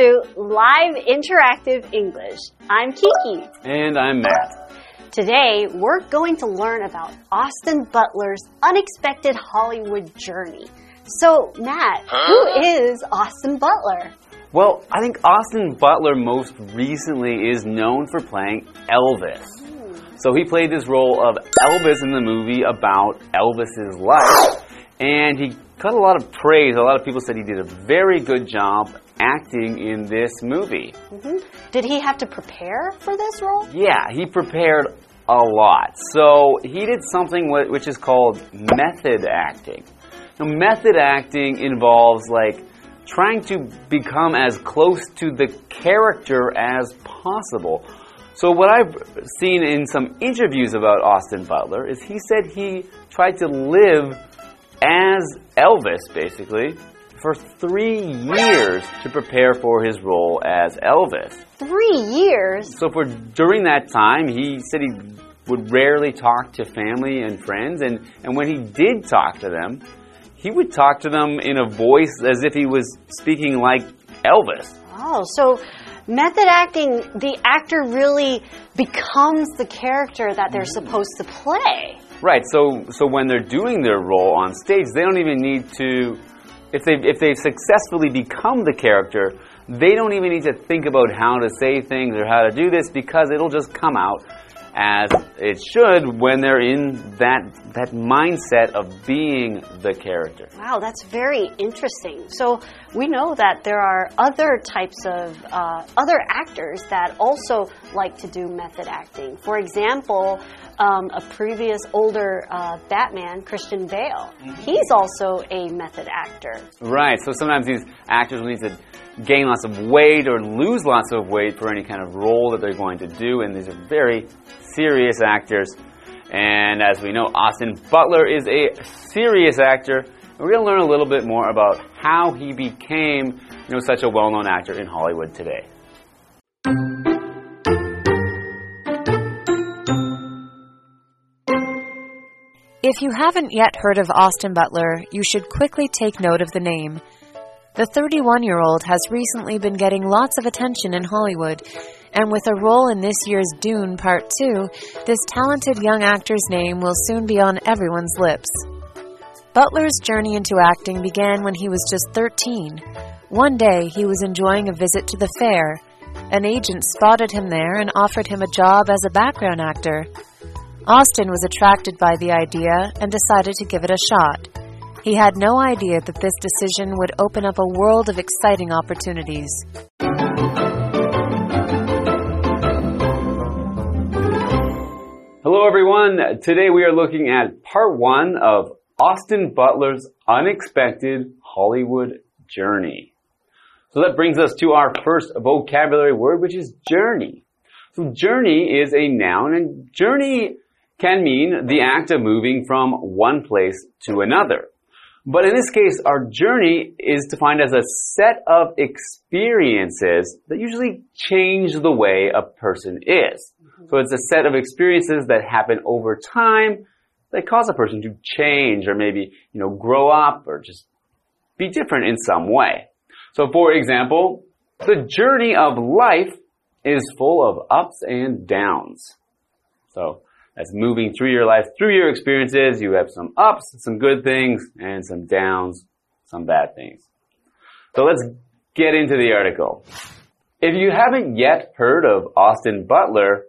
to Live Interactive English. I'm Kiki. And I'm Matt. Today, we're going to learn about Austin Butler's unexpected Hollywood journey. So, Matt, who is Austin Butler? Well, I think Austin Butler most recently is known for playing Elvis. So he played this role of Elvis in the movie about Elvis's life, and he got a lot of praise. A lot of people said he did a very good job acting in this movie. Mm-hmm. Did he have to prepare for this role? Yeah, he prepared a lot. So he did something which is called method acting. Now, method acting involves like trying to become as close to the character as possible. So what I've seen in some interviews about Austin Butler is he said he tried to live as Elvis basically for 3 years to prepare for his role as Elvis. Three years. So for during that time, he said he would rarely talk to family and friends, and, and when he did talk to them, he would talk to them in a voice as if he was speaking like Elvis. Oh, so method acting, the actor really becomes the character that they're mm-hmm. supposed to play. Right. So so when they're doing their role on stage, they don't even need to if they if they've successfully become the character, they don't even need to think about how to say things or how to do this because it'll just come out as it should when they're in that that mindset of being the character. Wow, that's very interesting. So we know that there are other types of uh, other actors that also like to do method acting. For example, um, a previous older uh, Batman, Christian Bale, he's also a method actor. Right. So sometimes these actors will need to gain lots of weight or lose lots of weight for any kind of role that they're going to do, and these are very serious actors. And as we know, Austin Butler is a serious actor. We're going to learn a little bit more about how he became, you know, such a well-known actor in Hollywood today. If you haven't yet heard of Austin Butler, you should quickly take note of the name. The 31 year old has recently been getting lots of attention in Hollywood, and with a role in this year's Dune Part 2, this talented young actor's name will soon be on everyone's lips. Butler's journey into acting began when he was just 13. One day, he was enjoying a visit to the fair. An agent spotted him there and offered him a job as a background actor. Austin was attracted by the idea and decided to give it a shot. He had no idea that this decision would open up a world of exciting opportunities. Hello, everyone. Today we are looking at part one of Austin Butler's unexpected Hollywood journey. So that brings us to our first vocabulary word, which is journey. So journey is a noun, and journey can mean the act of moving from one place to another. But in this case, our journey is defined as a set of experiences that usually change the way a person is. Mm-hmm. So it's a set of experiences that happen over time that cause a person to change or maybe, you know, grow up or just be different in some way. So for example, the journey of life is full of ups and downs. So that's moving through your life, through your experiences. You have some ups, some good things, and some downs, some bad things. So let's get into the article. If you haven't yet heard of Austin Butler,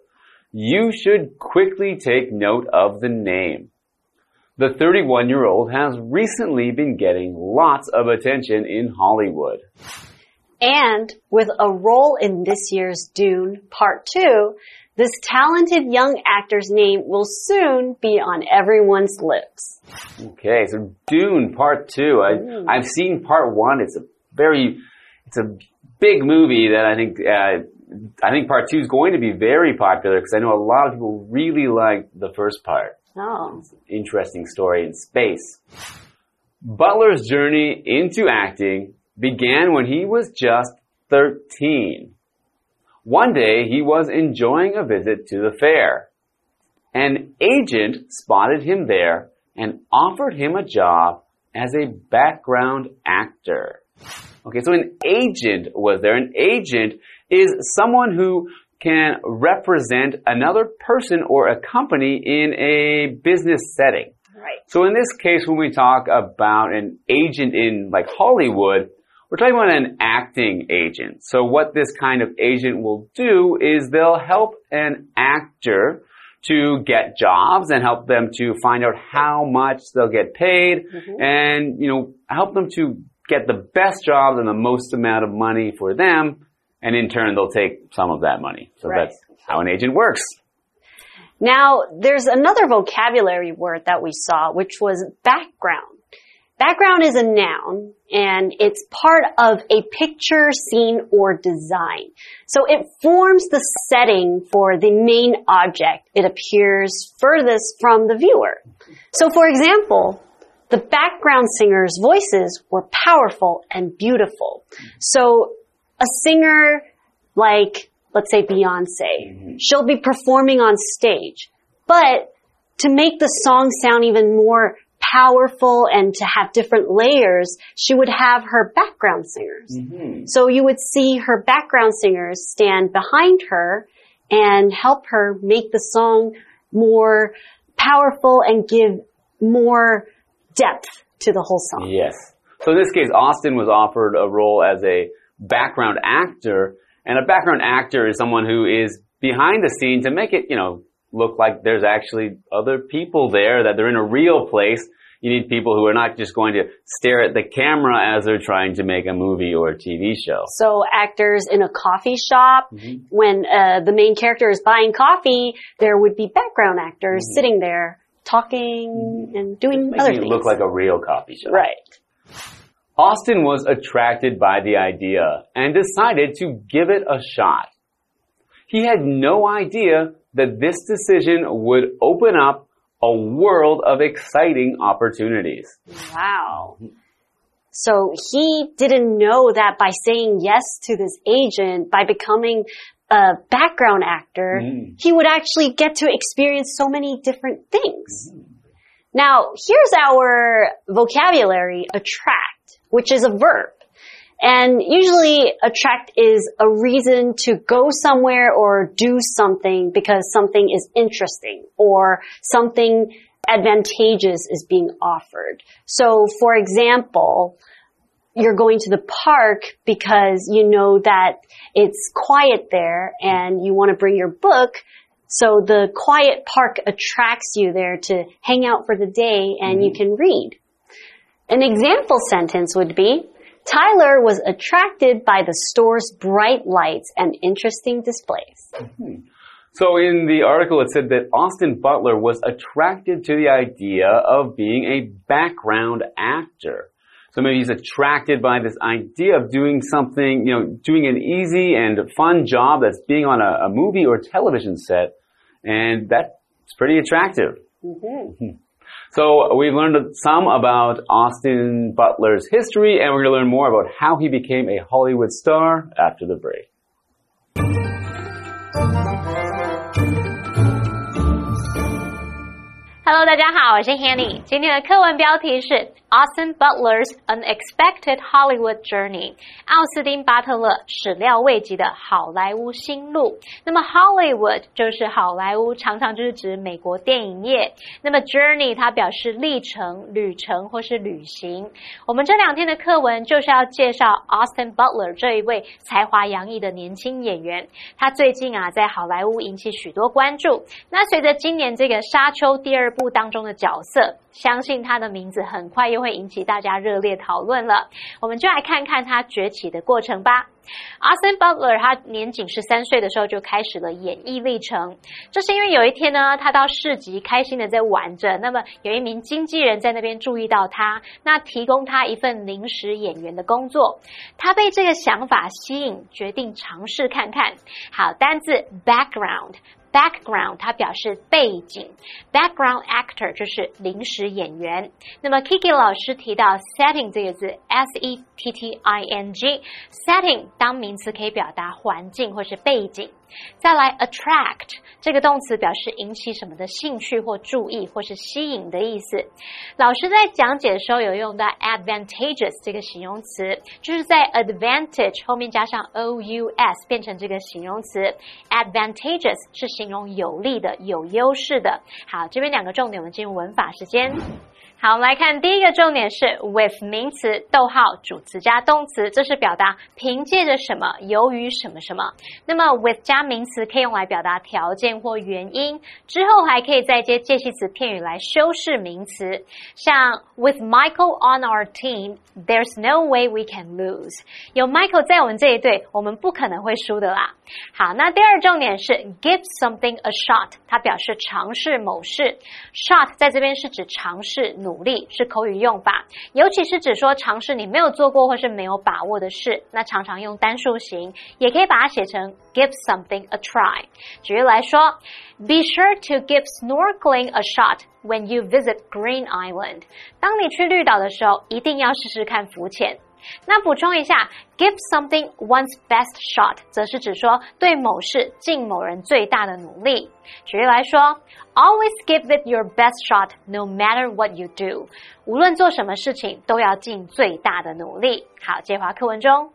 you should quickly take note of the name. The 31 year old has recently been getting lots of attention in Hollywood. And with a role in this year's Dune Part 2, this talented young actor's name will soon be on everyone's lips. Okay, so Dune Part Two. I, I've seen Part One. It's a very, it's a big movie that I think, uh, I think Part Two is going to be very popular because I know a lot of people really like the first part. Oh. Interesting story in space. Butler's journey into acting began when he was just 13. One day he was enjoying a visit to the fair. An agent spotted him there and offered him a job as a background actor. Okay, so an agent was there. An agent is someone who can represent another person or a company in a business setting. Right. So in this case, when we talk about an agent in like Hollywood, we're talking about an acting agent. So what this kind of agent will do is they'll help an actor to get jobs and help them to find out how much they'll get paid Mm-hmm. and, you know, help them to get the best jobs and the most amount of money for them. And in turn, they'll take some of that money. So Right. that's how an agent works. Now, there's another vocabulary word that we saw, which was background. Background is a noun and it's part of a picture, scene, or design. So it forms the setting for the main object. It appears furthest from the viewer. So for example, the background singers' voices were powerful and beautiful. So a singer like, let's say Beyonce, mm-hmm. she'll be performing on stage. But to make the song sound even more powerful and to have different layers, she would have her background singers. Mm-hmm. So you would see her background singers stand behind her and help her make the song more powerful and give more depth to the whole song. Yes. So in this case, Austin was offered a role as a background actor, and a background actor is someone who is behind the scene to make it, you know, look like there's actually other people there, that they're in a real place. You need people who are not just going to stare at the camera as they're trying to make a movie or a TV show. So actors in a coffee shop, mm-hmm. when uh, the main character is buying coffee, there would be background actors mm-hmm. sitting there talking mm-hmm. and doing other things. look like a real coffee shop. right. Austin was attracted by the idea and decided to give it a shot. He had no idea that this decision would open up a world of exciting opportunities. Wow. So he didn't know that by saying yes to this agent, by becoming a background actor, Mm. he would actually get to experience so many different things. Now, here's our vocabulary attract, which is a verb. And usually attract is a reason to go somewhere or do something because something is interesting or something advantageous is being offered. So for example, you're going to the park because you know that it's quiet there and you want to bring your book. So the quiet park attracts you there to hang out for the day and you mm-hmm. can read. An example sentence would be, Tyler was attracted by the store's bright lights and interesting displays. Hmm. So in the article, it said that Austin Butler was attracted to the idea of being a background actor. So maybe he's attracted by this idea of doing something, you know, doing an easy and fun job that's being on a, a movie or television set. And that's pretty attractive. Mm-hmm. Mm-hmm. So we've learned some about Austin Butler's history and we're going to learn more about how he became a Hollywood star after the break. Hello，大家好，我是 Hanny。今天的课文标题是 Austin Butler's Unexpected Hollywood Journey，奥斯汀巴特勒始料未及的好莱坞新路。那么 Hollywood 就是好莱坞，常常就是指美国电影业。那么 Journey 它表示历程、旅程或是旅行。我们这两天的课文就是要介绍 Austin Butler 这一位才华洋溢的年轻演员。他最近啊在好莱坞引起许多关注。那随着今年这个《沙丘》第二部当中的角色，相信他的名字很快又会引起大家热烈讨论了。我们就来看看他崛起的过程吧。Austin Butler 他年仅十三岁的时候就开始了演艺历程，这是因为有一天呢，他到市集开心的在玩着，那么有一名经纪人在那边注意到他，那提供他一份临时演员的工作，他被这个想法吸引，决定尝试看看。好，单字 background。Background 它表示背景，background actor 就是临时演员。那么 Kiki 老师提到 setting 这个字，s e t t i n g，setting 当名词可以表达环境或是背景。再来 attract 这个动词表示引起什么的兴趣或注意或是吸引的意思。老师在讲解的时候有用到 advantageous 这个形容词，就是在 advantage 后面加上 o u s 变成这个形容词。advantageous 是形容有利的、有优势的。好，这边两个重点，我们进入文法时间。好，我们来看第一个重点是 with 名词，逗号主词加动词，这是表达凭借着什么，由于什么什么。那么 with 加名词可以用来表达条件或原因，之后还可以再接介系词片语来修饰名词。像 with Michael on our team, there's no way we can lose。有 Michael 在我们这一队，我们不可能会输的啦。好，那第二重点是 give something a shot，它表示尝试某事。shot 在这边是指尝试努。努力是口语用法，尤其是指说尝试你没有做过或是没有把握的事，那常常用单数型，也可以把它写成 give something a try。举例来说，Be sure to give snorkeling a shot when you visit Green Island。当你去绿岛的时候，一定要试试看浮潜。那补充一下，give something one's best shot，则是指说对某事尽某人最大的努力。举例来说，always give it your best shot no matter what you do。无论做什么事情，都要尽最大的努力。好，接华课文中。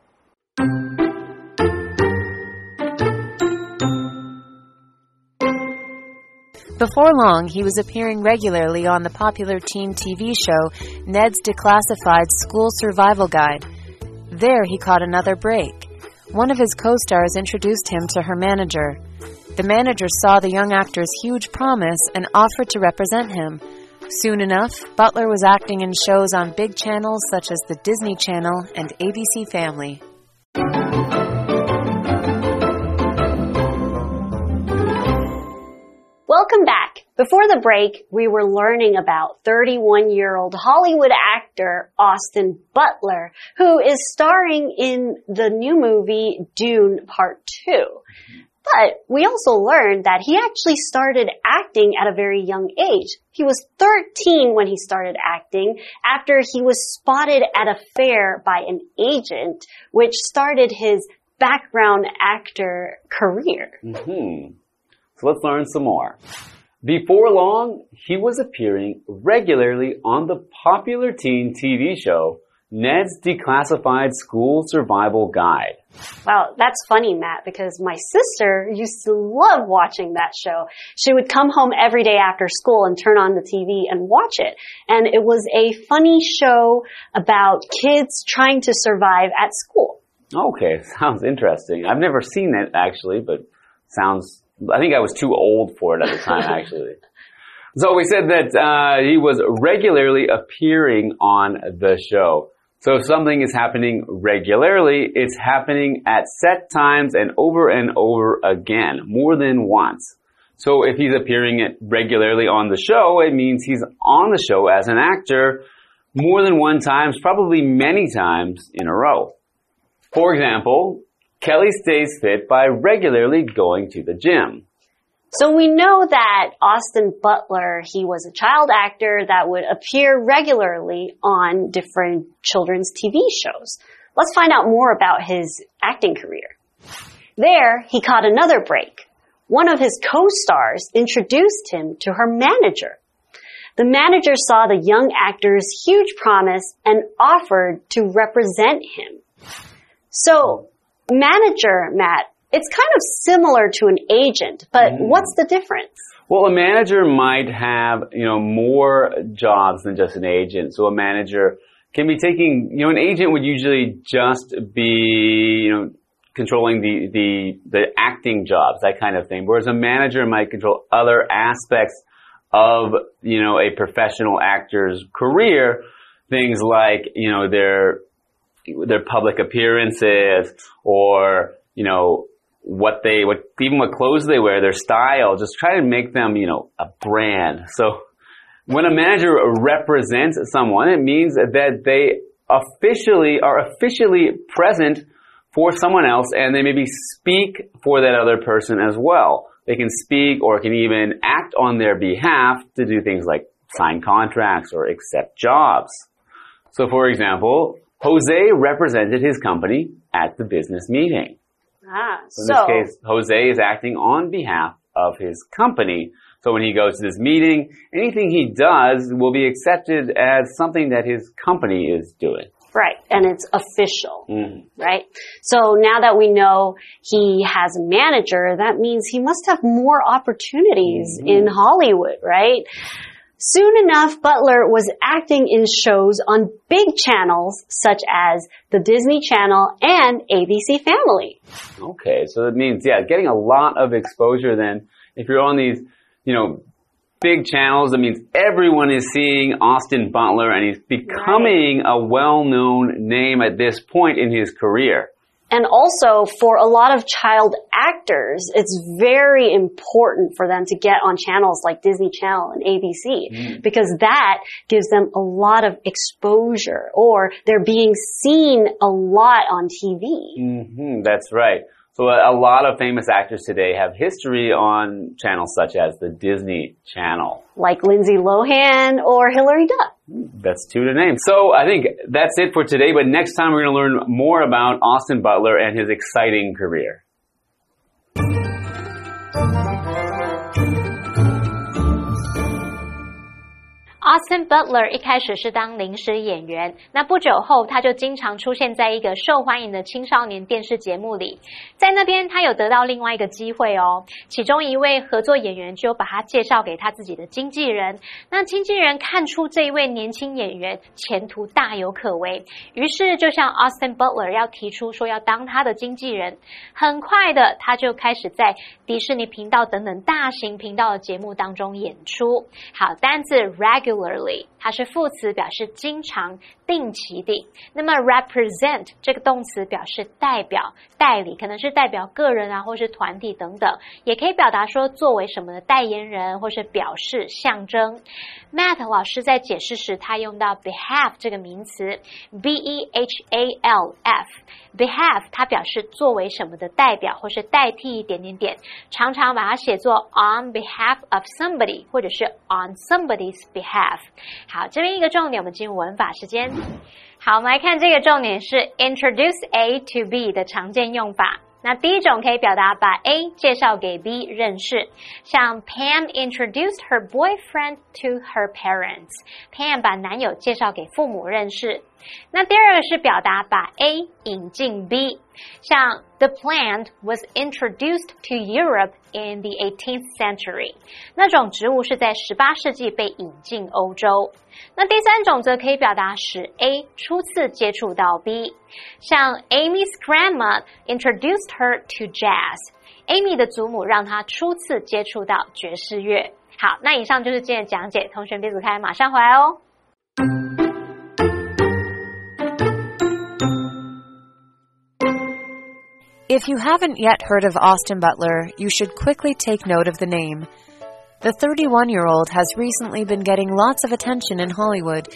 Before long, he was appearing regularly on the popular teen TV show Ned's Declassified School Survival Guide. There, he caught another break. One of his co stars introduced him to her manager. The manager saw the young actor's huge promise and offered to represent him. Soon enough, Butler was acting in shows on big channels such as the Disney Channel and ABC Family. Welcome back. Before the break, we were learning about 31 year old Hollywood actor Austin Butler, who is starring in the new movie Dune Part 2. But we also learned that he actually started acting at a very young age. He was 13 when he started acting after he was spotted at a fair by an agent, which started his background actor career. Mm -hmm. So let's learn some more. Before long, he was appearing regularly on the popular teen TV show Ned's Declassified School Survival Guide. Wow, that's funny, Matt, because my sister used to love watching that show. She would come home every day after school and turn on the TV and watch it. And it was a funny show about kids trying to survive at school. Okay, sounds interesting. I've never seen it actually, but sounds I think I was too old for it at the time, actually. so we said that uh, he was regularly appearing on the show. So if something is happening regularly, it's happening at set times and over and over again, more than once. So if he's appearing regularly on the show, it means he's on the show as an actor more than one times, probably many times in a row. For example, Kelly stays fit by regularly going to the gym. So we know that Austin Butler, he was a child actor that would appear regularly on different children's TV shows. Let's find out more about his acting career. There, he caught another break. One of his co-stars introduced him to her manager. The manager saw the young actor's huge promise and offered to represent him. So manager, Matt, it's kind of similar to an agent, but mm. what's the difference? Well, a manager might have, you know, more jobs than just an agent. So a manager can be taking, you know, an agent would usually just be, you know, controlling the, the, the acting jobs, that kind of thing. Whereas a manager might control other aspects of, you know, a professional actor's career. Things like, you know, their, their public appearances or, you know, what they, what, even what clothes they wear, their style, just try to make them, you know, a brand. So when a manager represents someone, it means that they officially are officially present for someone else and they maybe speak for that other person as well. They can speak or can even act on their behalf to do things like sign contracts or accept jobs. So for example, Jose represented his company at the business meeting. Ah, So in so this case, Jose is acting on behalf of his company. So when he goes to this meeting, anything he does will be accepted as something that his company is doing. right, and it's official. Mhm. right? So now that we know he has a manager, that means he must have more opportunities in Hollywood, right? Soon enough, Butler was acting in shows on big channels such as the Disney Channel and ABC Family. Okay, so that means, yeah, getting a lot of exposure then. If you're on these, you know, big channels, that means everyone is seeing Austin Butler and he's becoming a well-known name at this point in his career. And also for a lot of child actors, it's very important for them to get on channels like Disney Channel and ABC because that gives them a lot of exposure or they're being seen a lot on TV. hmm that's right. So a, lot of famous actors today have history on channels such as the Disney Channel. Like Lindsay Lohan or Hilary Duff. That's two to name. So I think that's it for today, but next time we're going to learn more about Austin Butler and his exciting career. Austin Butler 一开始是当临时演员，那不久后他就经常出现在一个受欢迎的青少年电视节目里，在那边他有得到另外一个机会哦。其中一位合作演员就把他介绍给他自己的经纪人，那经纪人看出这一位年轻演员前途大有可为，于是就向 Austin Butler 要提出说要当他的经纪人。很快的，他就开始在迪士尼频道等等大型频道的节目当中演出。好，单字 regular Early，它是副词，表示经常、定期的。那么 represent 这个动词表示代表、代理，可能是代表个人啊，或是团体等等，也可以表达说作为什么的代言人，或是表示象征。Matt 老师在解释时，他用到 behalf 这个名词，b e h a l f。behalf 它表示作为什么的代表或是代替点点点，常常把它写作 on behalf of somebody 或者是 on somebody's behalf。好，这边一个重点，我们进入文法时间。好，我们来看这个重点是 introduce A to B 的常见用法。那第一种可以表达把 A 介绍给 B 认识，像 Pam introduced her boyfriend to her parents。Pam 把男友介绍给父母认识。那第二个是表达把 A 引进 B，像 The plant was introduced to Europe in the 18th century。那种植物是在十八世纪被引进欧洲。那第三种则可以表达使 A 初次接触到 B，像 Amy's grandma introduced her to jazz。Amy 的祖母让她初次接触到爵士乐。好，那以上就是今天的讲解，同学别走开，马上回来哦。If you haven't yet heard of Austin Butler, you should quickly take note of the name. The 31 year old has recently been getting lots of attention in Hollywood,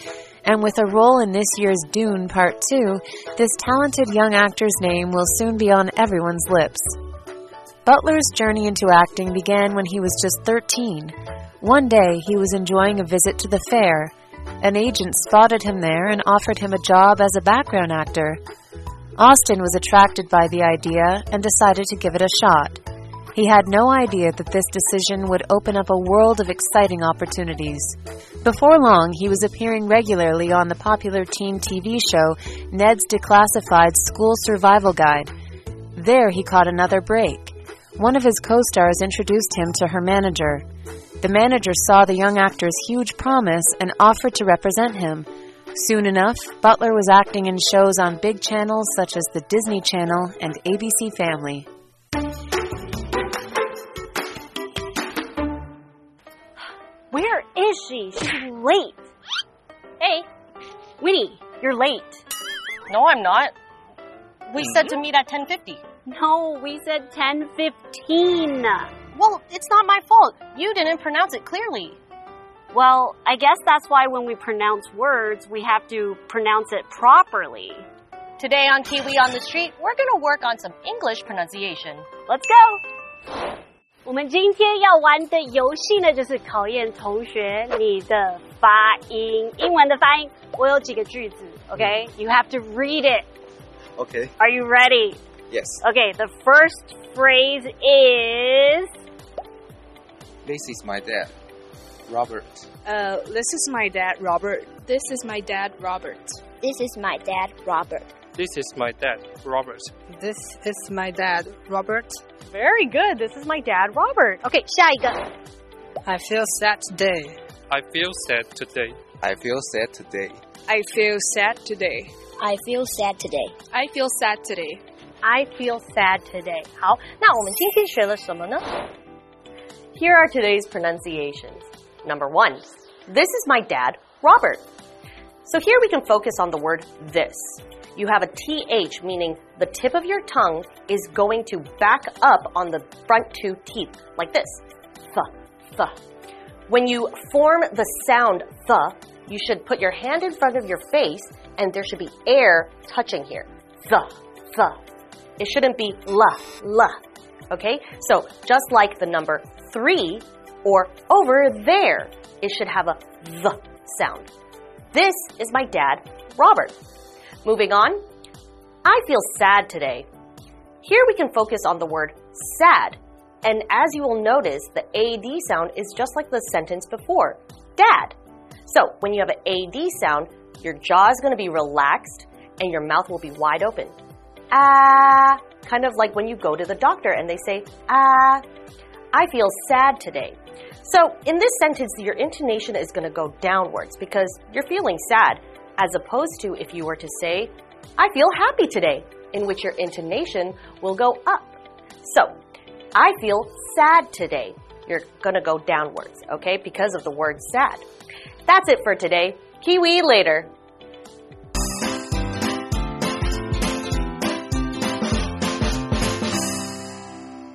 and with a role in this year's Dune Part 2, this talented young actor's name will soon be on everyone's lips. Butler's journey into acting began when he was just 13. One day, he was enjoying a visit to the fair. An agent spotted him there and offered him a job as a background actor. Austin was attracted by the idea and decided to give it a shot. He had no idea that this decision would open up a world of exciting opportunities. Before long, he was appearing regularly on the popular teen TV show Ned's Declassified School Survival Guide. There, he caught another break. One of his co stars introduced him to her manager. The manager saw the young actor's huge promise and offered to represent him. Soon enough, Butler was acting in shows on big channels such as the Disney Channel and ABC Family. Where is she? She's late. Hey, Winnie, you're late. no, I'm not. We said to mm-hmm. meet at 10:50. No, we said 10:15. Well, it's not my fault. You didn't pronounce it clearly. Well, I guess that's why when we pronounce words, we have to pronounce it properly. Today on Kiwi on the Street, we're going to work on some English pronunciation. Let's go. 我们今天要玩的游戏呢，就是考验同学你的发音，英文的发音。我有几个句子，OK？You、have to read it. Okay. Are you ready? Yes. Okay, the first phrase is This is my dad, Robert. Uh, this is my dad, Robert. This is my dad, Robert. This is my dad, Robert. This is my dad, Robert. This is my dad, Robert. Very good. This is my dad, Robert. Okay, 下一个。 I feel sad today. I feel sad today. I feel sad today. I feel sad today. I feel sad today. I feel sad today. I feel sad today. 好，那我们今天学了什么呢？Here are today's pronunciations. Number one, this is my dad, Robert. So here we can focus on the word this. You have a th, meaning the tip of your tongue is going to back up on the front two teeth, like this. Th, th. When you form the sound th, you should put your hand in front of your face and there should be air touching here. Th, th. It shouldn't be la, la. Okay? So just like the number three or over there, it should have a the sound. This is my dad, Robert. Moving on. I feel sad today. Here we can focus on the word sad. And as you will notice, the AD sound is just like the sentence before dad. So when you have an AD sound, your jaw is going to be relaxed and your mouth will be wide open. Ah, kind of like when you go to the doctor and they say, ah, I feel sad today. So in this sentence, your intonation is going to go downwards because you're feeling sad, as opposed to if you were to say, I feel happy today, in which your intonation will go up. So, I feel sad today. You're going to go downwards, okay, because of the word sad. That's it for today. Kiwi later.